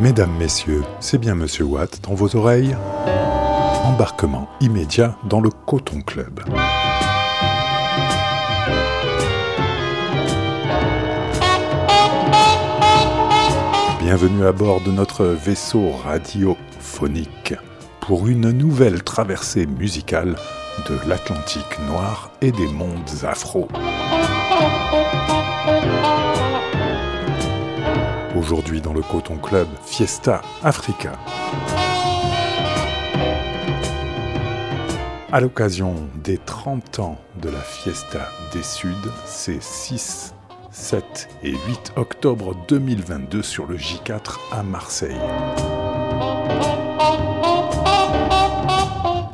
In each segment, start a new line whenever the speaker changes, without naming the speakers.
Mesdames, Messieurs, c'est bien Monsieur Watt dans vos oreilles Embarquement immédiat dans le Coton Club. Bienvenue à bord de notre vaisseau radiophonique pour une nouvelle traversée musicale de l'Atlantique noir et des mondes afro. Aujourd'hui dans le Coton Club, Fiesta Africa. À l'occasion des 30 ans de la Fiesta des Suds, c'est 6, 7 et 8 octobre 2022 sur le J4 à Marseille.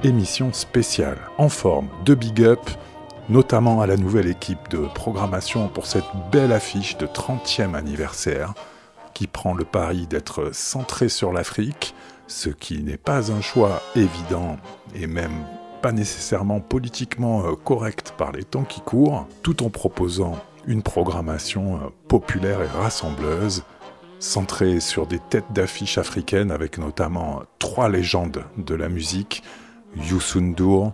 Émission spéciale en forme de big up, notamment à la nouvelle équipe de programmation pour cette belle affiche de 30e anniversaire qui prend le pari d'être centré sur l'Afrique, ce qui n'est pas un choix évident et même pas nécessairement politiquement euh, correct par les temps qui courent, tout en proposant une programmation euh, populaire et rassembleuse, centrée sur des têtes d'affiches africaines avec notamment trois légendes de la musique, Youssou N'Dour,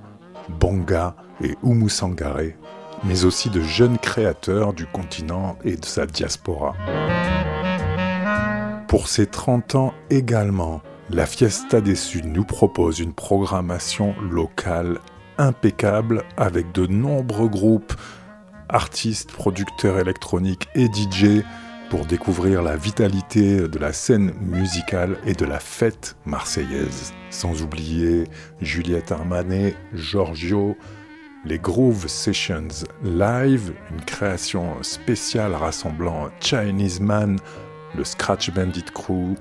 Bonga et Oumou Sangaré, mais aussi de jeunes créateurs du continent et de sa diaspora. Pour ces 30 ans également, la Fiesta des Suds nous propose une programmation locale impeccable avec de nombreux groupes, artistes, producteurs électroniques et DJ pour découvrir la vitalité de la scène musicale et de la fête marseillaise. Sans oublier Juliette Armanet, Giorgio, les Groove Sessions Live, une création spéciale rassemblant Chinese Man, le Scratch Bandit Crew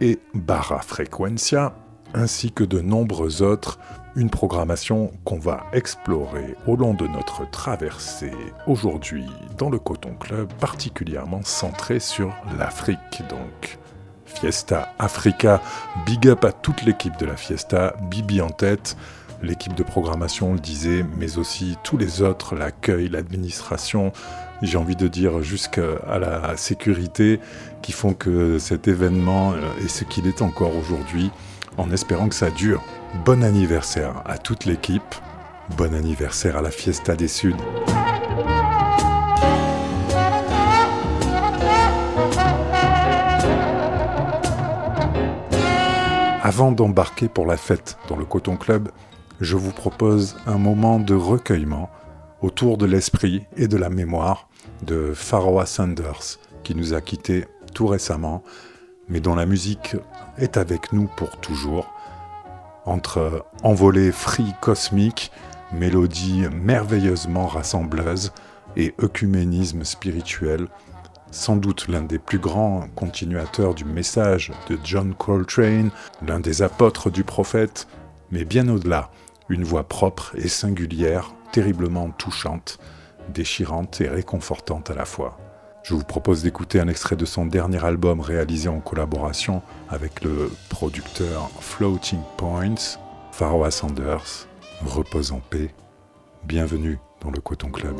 et Barra Frequencia, ainsi que de nombreux autres, une programmation qu'on va explorer au long de notre traversée aujourd'hui dans le Coton Club, particulièrement centré sur l'Afrique donc. Fiesta Africa, big up à toute l'équipe de la Fiesta, Bibi en tête, l'équipe de programmation le disait, mais aussi tous les autres, l'accueil, l'administration, j'ai envie de dire jusqu'à la sécurité, qui font que cet événement est ce qu'il est encore aujourd'hui, en espérant que ça dure. Bon anniversaire à toute l'équipe, bon anniversaire à la Fiesta des Suds. Avant d'embarquer pour la fête dans le Coton Club, je vous propose un moment de recueillement autour de l'esprit et de la mémoire de Pharaoh Sanders, qui nous a quittés tout récemment, mais dont la musique est avec nous pour toujours. Entre envolées free cosmique, mélodie merveilleusement rassembleuse et œcuménisme spirituel, sans doute l'un des plus grands continuateurs du message de John Coltrane, l'un des apôtres du prophète, mais bien au-delà, une voix propre et singulière, terriblement touchante, déchirante et réconfortante à la fois. Je vous propose d'écouter un extrait de son dernier album réalisé en collaboration avec le producteur Floating Points, Pharaoh Sanders. Repose en paix. Bienvenue dans le Coton Club.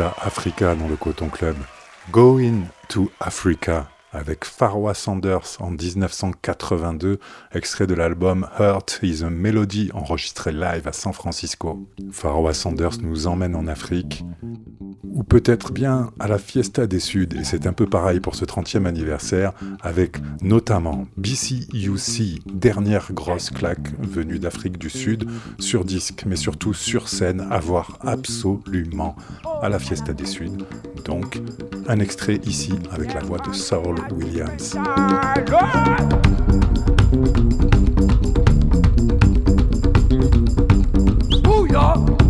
Africa
dans le Coton Club. Going to Africa avec Farwa Sanders en 1982, extrait de l'album Heart is a Melody enregistré live à San Francisco. Farwa Sanders nous emmène en Afrique, ou peut-être bien à la Fiesta des Suds, et c'est un peu pareil pour ce 30e anniversaire, avec notamment BCUC, dernière grosse claque venue d'Afrique du Sud, sur disque, mais surtout sur scène, à voir absolument à la Fiesta des Suds. Donc, un extrait ici avec la voix de Saul
Robert
Williams.
Booyah!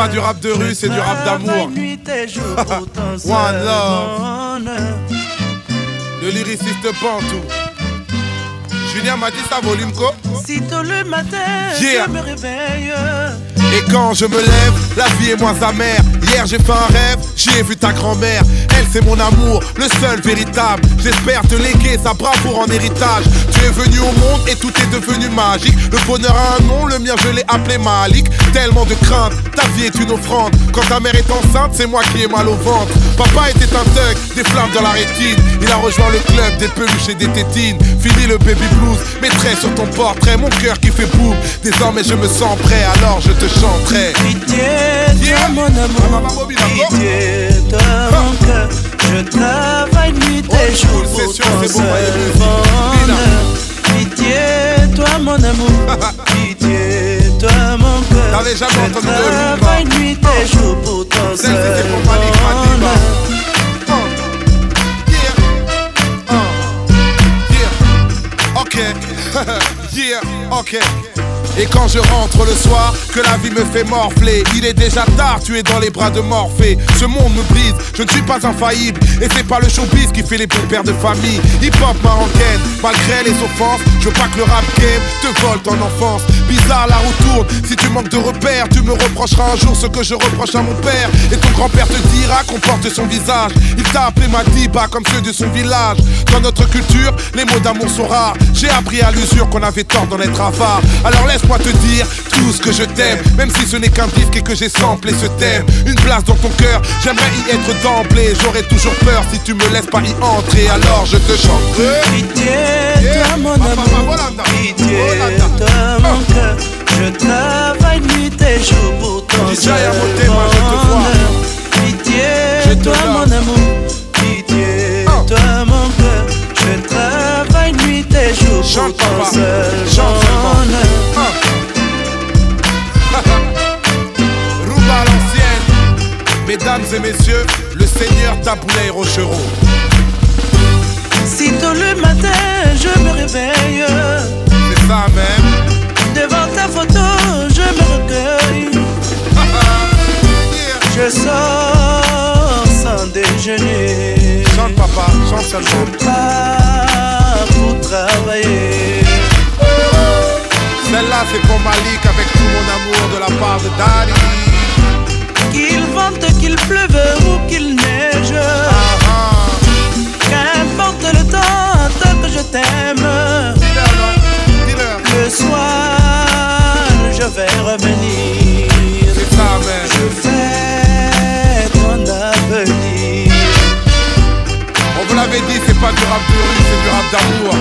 Pas du rap de rue, c'est du rap d'amour. One love. le lyriciste Pantou. Julien m'a dit ça, volume co.
Si tôt le matin,
Yeah.
je me réveille.
Et quand je me lève, la vie est moins amère. Hier j'ai fait un rêve, j'y ai vu ta grand-mère. Elle c'est mon amour, le seul véritable. J'espère te léguer sa bravoure en héritage. Tu es venu au monde et tout est devenu magique. Le bonheur a un nom, le mien je l'ai appelé Malik. Tellement de crainte, ta vie est une offrande. Quand ta mère est enceinte, c'est moi qui ai mal au ventre. Papa était un thug, des flammes dans la rétine. Il a rejoint le club des peluches et des tétines. Fini le baby blues, mettrai sur ton portrait mon cœur qui fait boum. Désormais je me sens prêt, alors je te chanterai.
Pitié,
Yeah.
toi mon amour. Pitié, mon cœur.
T'avais jamais
Je
entendu de rumba.
travaille nuit et jour pour ton
Celle, c'était
seul
pour Malik Madiba.
bonheur.
Uh. Yeah. Uh. Yeah. Ok. yeah. Ok. Et quand je rentre le soir, que la vie me fait morfler, il est déjà tard, tu es dans les bras de Morphée. Ce monde me brise, je ne suis pas infaillible. Et c'est pas le showbiz qui fait les bons pères de famille. Hip-hop marocaine, malgré les offenses, je veux pas que le rap game te vole ton enfance. Bizarre, la roue tourne, si tu manques de repères, tu me reprocheras un jour ce que je reproche à mon père. Et ton grand-père te dira qu'on porte son visage. Il t'a appelé Madiba comme ceux de son village. Dans notre culture, les mots d'amour sont rares. J'ai appris à l'usure qu'on avait tort d'en être avare. Alors laisse-moi te dire tout ce que je t'aime, même si ce n'est qu'un disque et que j'ai samplé ce thème. Une place dans ton cœur, j'aimerais y être d'emblée. J'aurais toujours peur si tu me laisses pas y entrer. Alors je te chanterai.
Pitié, toi mon amour. Pitié, toi mon cœur. Je travaille nuit et jour pour ton seul bonheur. Pitié, toi mon amour. Travaille nuit et jour
Chante,
pour ton seul
à l'ancienne. Mesdames et messieurs, le seigneur Taboulay Rochereau.
Si tôt le matin je me réveille,
C'est ça même.
devant ta photo je me recueille.
Yeah.
Je sors sans déjeuner.
Chante papa, chante seulement.
Je pars pour travailler.
Celle-là c'est pour Malik avec tout mon amour de la part de Daddy.
Qu'il vente, qu'il pleuve ou qu'il neige.
Ah ah.
Qu'importe le temps, tant que je t'aime. Le soir, je vais revenir.
C'est pas du rap de rue, c'est du rap d'amour.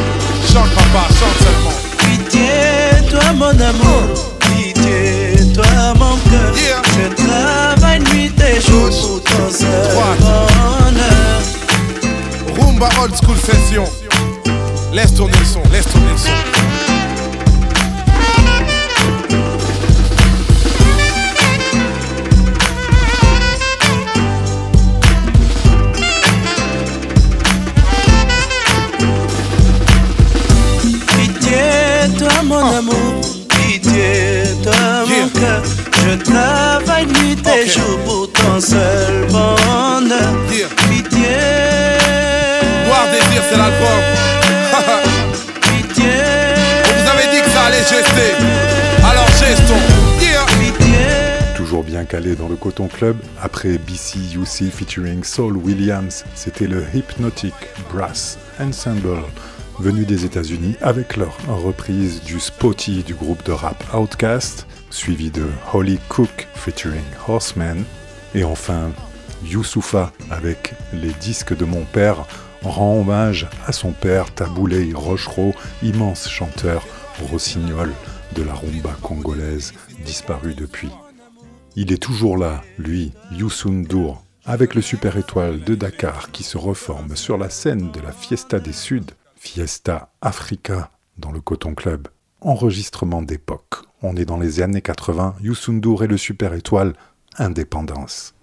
Chante papa, chante seulement.
Pitié, toi mon amour. Pitié, toi mon cœur.
Yeah.
Je travaille nuit et jour pour ton seul bonheur.
Rumba old school session. Laisse tourner le son, laisse tourner le son.
Nuit et
Ok.
jour pour ton seul bonheur.
Yeah.
Pitié.
Boire désir, c'est l'album.
Pitié.
On vous avait dit que ça allait gester. Alors gestons. Yeah.
Pitié.
Toujours bien calé dans le Coton Club, après BCUC featuring Saul Williams, c'était le Hypnotic Brass Ensemble, venu des États-Unis avec leur reprise du Spotty du groupe de rap Outkast, suivi de Holly Cook featuring Horseman, et enfin Youssoufa avec Les disques de mon père rend hommage à son père Taboulé Rochereau, immense chanteur rossignol de la rumba congolaise, disparu depuis. Il est toujours là, lui, Youssou N'Dour, avec le Super Étoile de Dakar qui se reforme sur la scène de la Fiesta des Suds, Fiesta Africa, dans le Coton Club. Enregistrement d'époque. On est dans les années 80, Youssou N'Dour le Super Étoile, Indépendance.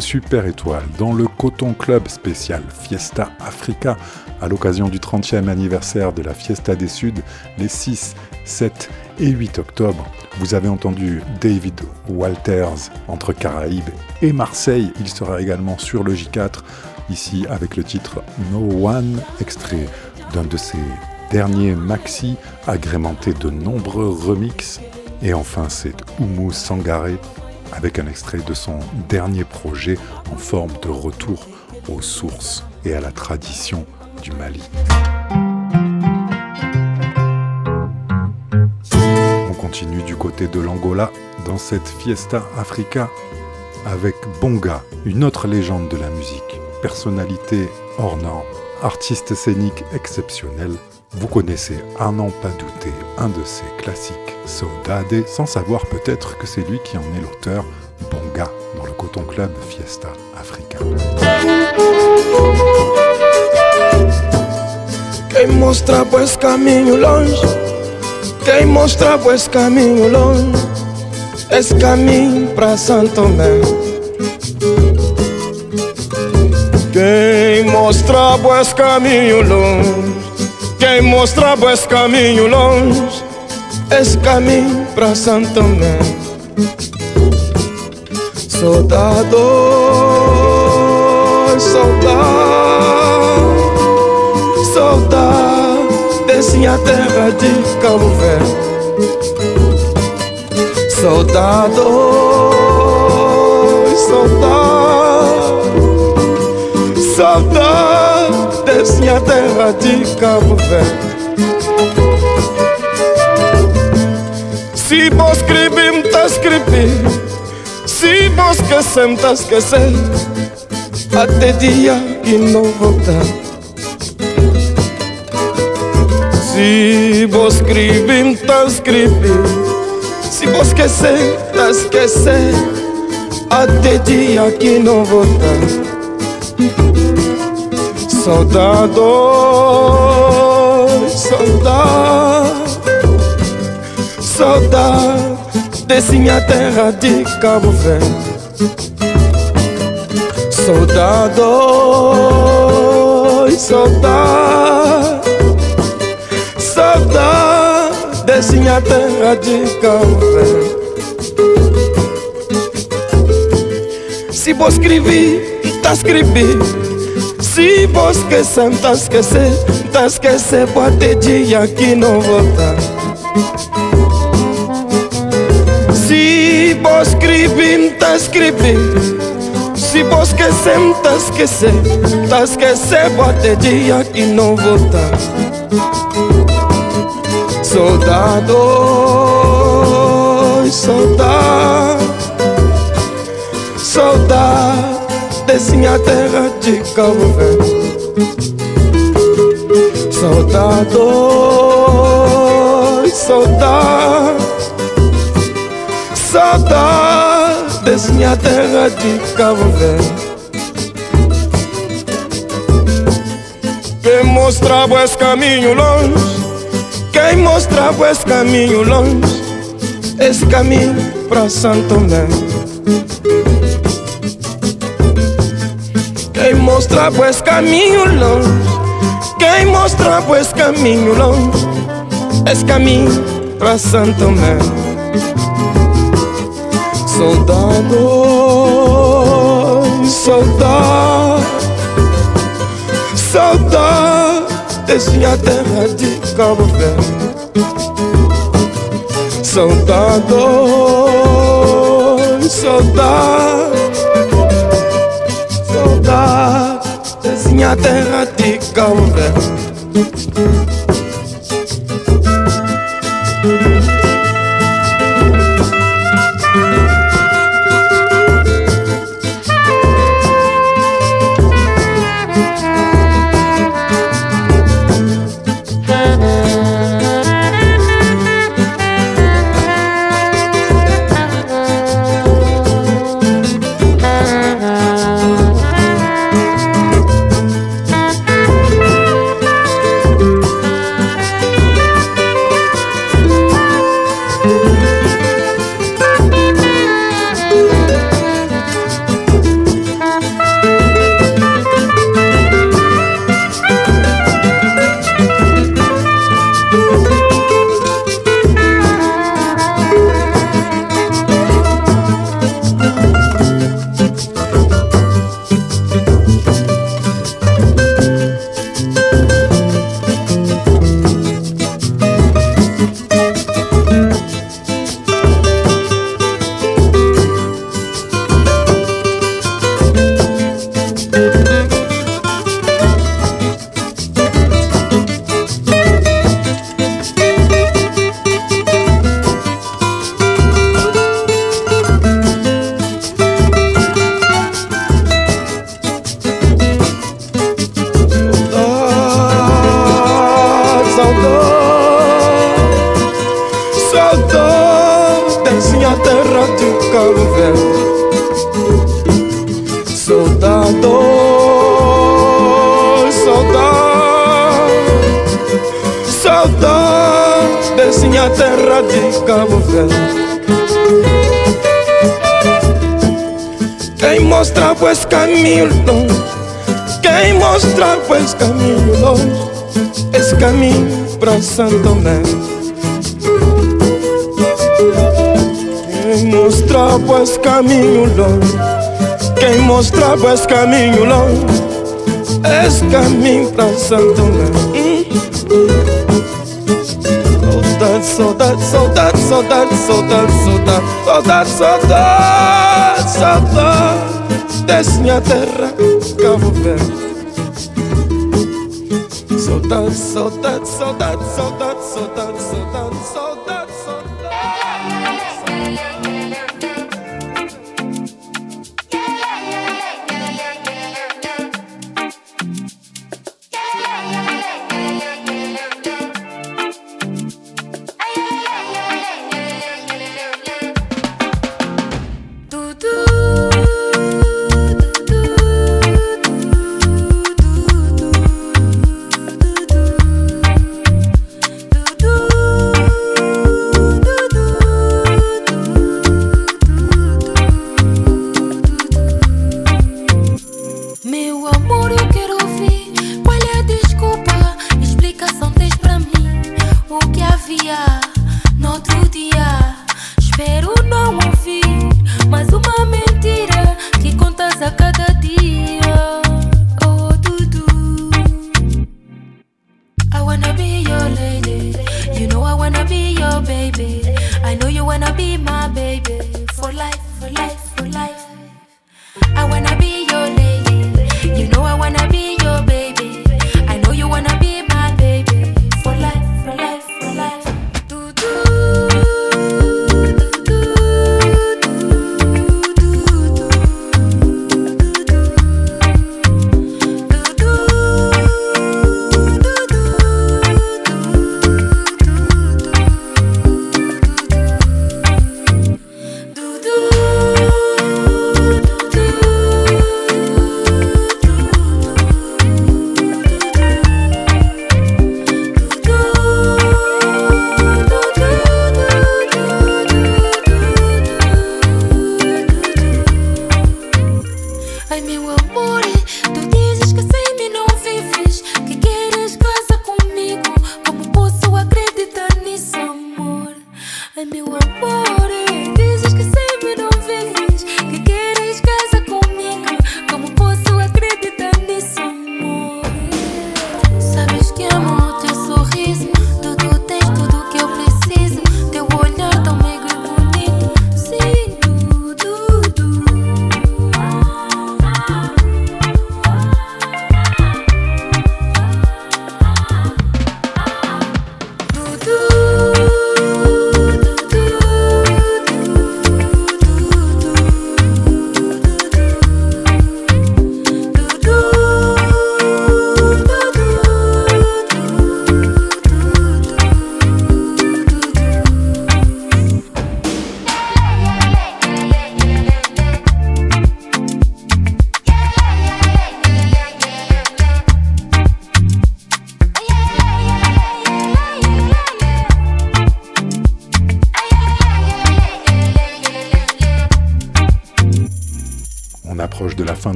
Super Étoile dans le Coton Club spécial Fiesta Africa à l'occasion du 30e anniversaire de la Fiesta des Suds les 6, 7 et 8 octobre. Vous avez entendu David Walters entre Caraïbes et Marseille. Il sera également sur le J4 ici avec le titre No One, extrait d'un de ses derniers maxi agrémenté de nombreux remixes. Et enfin, c'est Oumu Sangaré avec un extrait de son dernier projet en forme de retour aux sources et à la tradition du Mali. On continue du côté de l'Angola dans cette Fiesta Africa avec Bonga, une autre légende de la musique, personnalité hors norme, artiste scénique exceptionnel. Vous connaissez à n'en pas douter un de ses classiques Saudade, sans savoir peut-être que c'est lui qui en est l'auteur, Bonga, dans le Coton Club Fiesta Africa.
Quem mostra pois caminho longe, quem mostra pois caminho longe, esse caminho para Santo Tomé. Quem mostra pois caminho longe, quem mostra pois caminho longe, esse caminho pra Santo Tomé. Soldado, soldado, soldado, desce a terra de Cabo Verde. Soldado, soldado, soldado, desce a terra de Cabo Verde. Si vos escrevim, tá escrever Se vos esquecem, tá esquecer Até dia que não voltar Se vos escrevim, tá escrever Se vos esquecer, tá esquecer até dia que não voltar. Soldado, soldado, saudade desse minha terra de Cabo Verde. Soldado, soldado, saudade desse minha terra de Cabo Verde. Se vou escrever, tá escrever. Se vos esquecer, tá esquecer, tá esquecer, pode dia que não voltar. Se vos escrever, tá escrever, se vos esquecer, tá esquecer, tá esquecer, pode dia que não voltar. Soldado, soldado, soldado minha terra de Cabo Verde. Saudade, saudade, saudade minha terra de Cabo Verde. Quem mostrava esse caminho longe, quem mostrava esse caminho longe, esse caminho para Santo Tomé. Quem mostra pues caminho longe. Quem mostra pues caminho longe. Esse caminho pra Santo Tomé. Soldado, soldado Saudade desse minha terra de Cabo Verde. Soldado, soldado niña te radica de Cabo Verde. Santo Tomé Quem mostrava esse caminho longe Quem mostrava esse caminho longe Esse caminho para Santo Tomé Saudade, saudade, saudade, saudade, saudade, saudade. Saudade, saudade, saudade. Desse minha terra, Cabo Verde Saudade, saudade, saudade, saudade, saudade,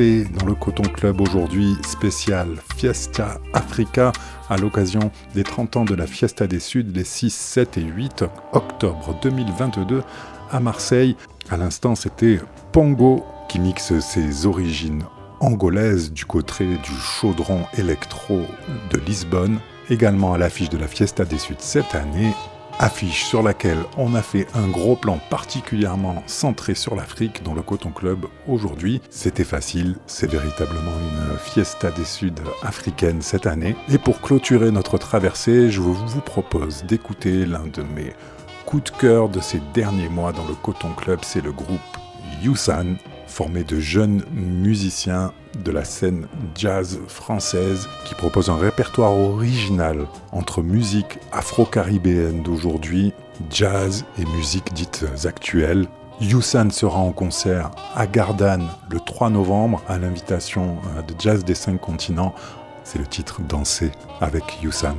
dans le Coton Club aujourd'hui spécial Fiesta Africa à l'occasion des 30 ans de la Fiesta des Suds les 6, 7 et 8 octobre 2022 à Marseille. À l'instant, c'était Pongo qui mixe ses origines angolaises du côté du chaudron électro de Lisbonne, également à l'affiche de la Fiesta des Suds cette année affiche sur laquelle on a fait un gros plan particulièrement centré sur l'Afrique dans le Coton Club aujourd'hui. C'était facile, c'est véritablement une fiesta des Suds africaine cette année. Et pour clôturer notre traversée, je vous propose d'écouter l'un de mes coups de cœur de ces derniers mois dans le Coton Club, c'est le groupe Yusan formé de jeunes musiciens de la scène jazz française qui propose un répertoire original entre musique afro-caribéenne d'aujourd'hui, jazz et musique dites actuelles. Youssan sera en concert à Gardanne le 3 novembre à l'invitation euh, de Jazz des cinq continents. C'est le titre Danser avec Youssan.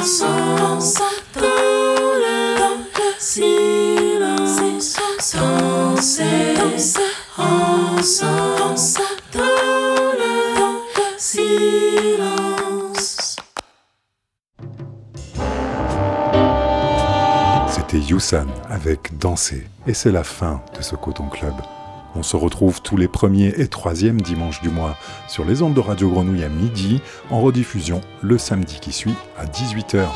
ensemble dans le silence. Danser ensemble dans le silence. C'était Yusan avec Danser et c'est la fin de ce Coton Club. On se retrouve tous les premiers et troisièmes dimanches du mois sur les ondes de Radio Grenouille à midi, en rediffusion le samedi qui suit à 18h.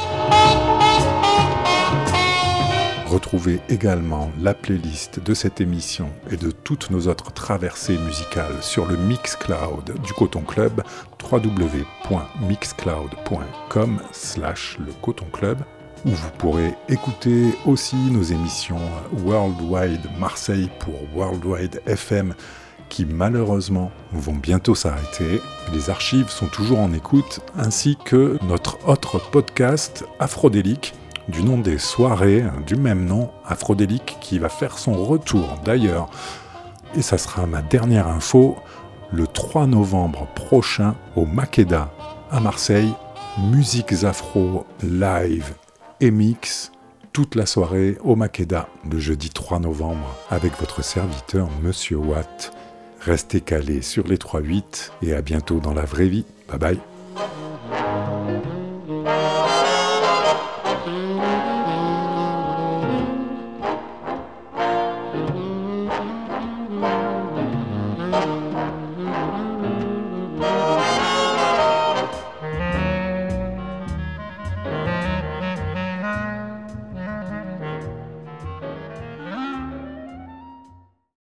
Retrouvez également la playlist de cette émission et de toutes nos autres traversées musicales sur le Mixcloud du Coton Club www.mixcloud.com slash le Coton Club où vous pourrez écouter aussi nos émissions Worldwide Marseille pour Worldwide FM qui malheureusement vont bientôt s'arrêter. Les archives sont toujours en écoute, ainsi que notre autre podcast Afrodélique du nom des soirées du même nom, Afrodélique, qui va faire son retour d'ailleurs. Et ça sera ma dernière info, le 3 novembre prochain au Makeda à Marseille, Musiques Afro Live Mix toute la soirée au Makeda le jeudi 3 novembre avec votre serviteur Monsieur Watt. Restez calés sur les 3-8 et à bientôt dans la vraie vie. Bye bye.